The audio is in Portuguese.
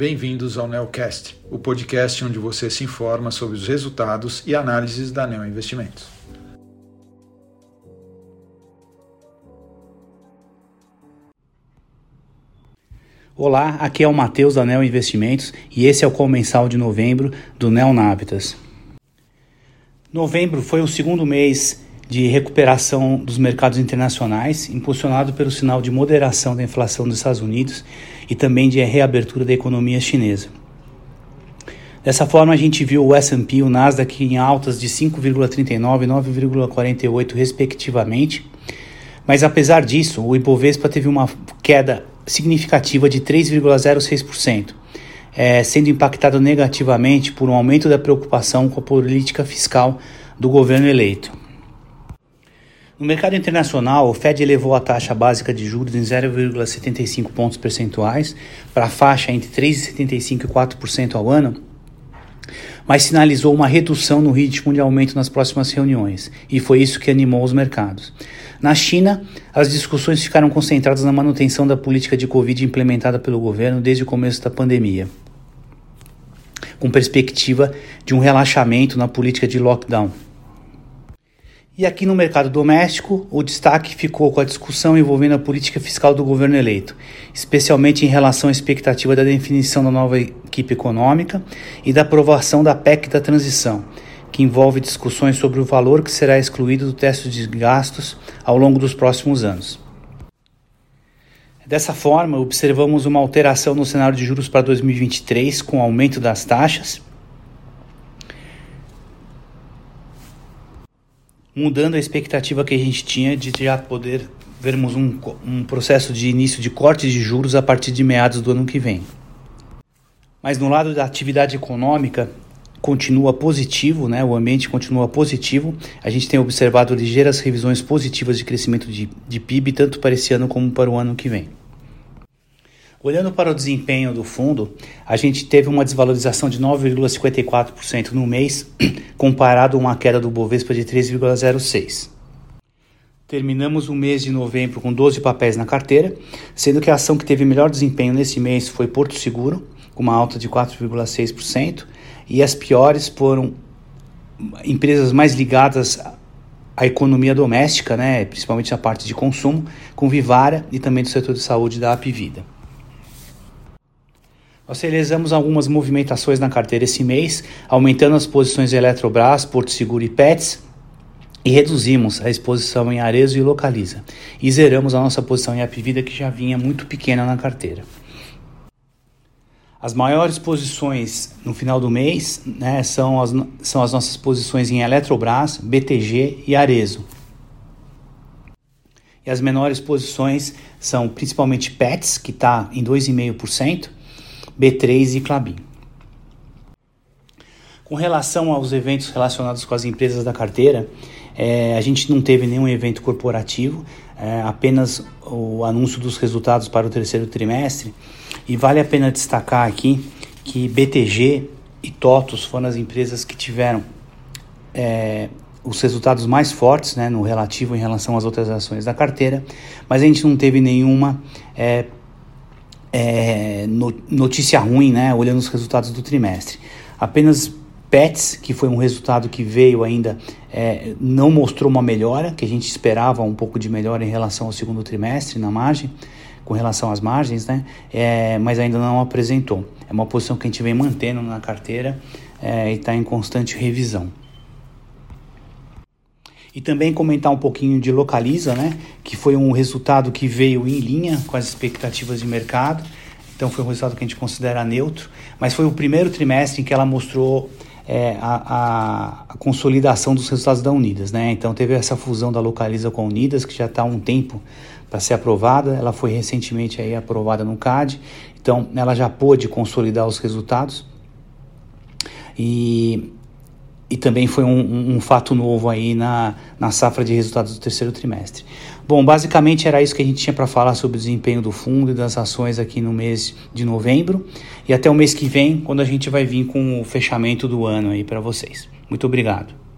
bem-vindos ao Neocast, o podcast onde você se informa sobre os resultados e análises da Neo Investimentos. Olá, aqui é o Matheus da Neo Investimentos e esse é o comensal de novembro do Neo Navitas. Novembro foi o segundo mês de recuperação dos mercados internacionais, impulsionado pelo sinal de moderação da inflação dos Estados Unidos e também de reabertura da economia chinesa. Dessa forma, a gente viu o S&P e o Nasdaq em altas de 5,39 e 9,48 respectivamente. Mas apesar disso, o Ibovespa teve uma queda significativa de 3,06%, é, sendo impactado negativamente por um aumento da preocupação com a política fiscal do governo eleito. No mercado internacional, o Fed elevou a taxa básica de juros em 0,75 pontos percentuais para a faixa entre 3,75% e 4% ao ano, mas sinalizou uma redução no ritmo de aumento nas próximas reuniões, e foi isso que animou os mercados. Na China, as discussões ficaram concentradas na manutenção da política de Covid implementada pelo governo desde o começo da pandemia, com perspectiva de um relaxamento na política de lockdown. E aqui no mercado doméstico, o destaque ficou com a discussão envolvendo a política fiscal do governo eleito, especialmente em relação à expectativa da definição da nova equipe econômica e da aprovação da PEC da transição, que envolve discussões sobre o valor que será excluído do teste de gastos ao longo dos próximos anos. Dessa forma, observamos uma alteração no cenário de juros para 2023, com aumento das taxas mudando a expectativa que a gente tinha de já poder vermos um, um processo de início de corte de juros a partir de meados do ano que vem. Mas no lado da atividade econômica, continua positivo, né? o ambiente continua positivo. A gente tem observado ligeiras revisões positivas de crescimento de, de PIB, tanto para esse ano como para o ano que vem. Olhando para o desempenho do fundo, a gente teve uma desvalorização de 9,54% no mês, comparado a uma queda do Bovespa de 3,06%. Terminamos o mês de novembro com 12 papéis na carteira, sendo que a ação que teve melhor desempenho nesse mês foi Porto Seguro, com uma alta de 4,6%, e as piores foram empresas mais ligadas à economia doméstica, né, principalmente a parte de consumo, com Vivara e também do setor de saúde da Apivida. Nós realizamos algumas movimentações na carteira esse mês, aumentando as posições de Eletrobras, Porto Seguro e Pets, e reduzimos a exposição em Arezo e Localiza. E zeramos a nossa posição em Apivida, que já vinha muito pequena na carteira. As maiores posições no final do mês né, são, as, são as nossas posições em Eletrobras, BTG e Arezo. E as menores posições são principalmente Pets, que está em 2,5%, B3 e Clabin. Com relação aos eventos relacionados com as empresas da carteira, é, a gente não teve nenhum evento corporativo, é, apenas o anúncio dos resultados para o terceiro trimestre. E vale a pena destacar aqui que BTG e TOTUS foram as empresas que tiveram é, os resultados mais fortes né, no relativo em relação às outras ações da carteira, mas a gente não teve nenhuma é, é, notícia ruim, né, olhando os resultados do trimestre. Apenas Pets, que foi um resultado que veio ainda, é, não mostrou uma melhora, que a gente esperava um pouco de melhora em relação ao segundo trimestre na margem, com relação às margens, né, é, mas ainda não apresentou. É uma posição que a gente vem mantendo na carteira é, e está em constante revisão. E também comentar um pouquinho de Localiza, né? Que foi um resultado que veio em linha com as expectativas de mercado. Então foi um resultado que a gente considera neutro, mas foi o primeiro trimestre em que ela mostrou é, a, a, consolidação dos resultados da Unidas, né? Então teve essa fusão da Localiza com a Unidas que já está há um tempo para ser aprovada. Ela foi recentemente aí aprovada no CAD, então ela já pôde consolidar os resultados e e também foi um, um, um, fato novo aí na, na safra de resultados do terceiro trimestre. Bom, basicamente era isso que a gente tinha para falar sobre o desempenho do fundo e das ações aqui no mês de novembro e até o mês que vem, quando a gente vai vir com o fechamento do ano aí para vocês. Muito obrigado.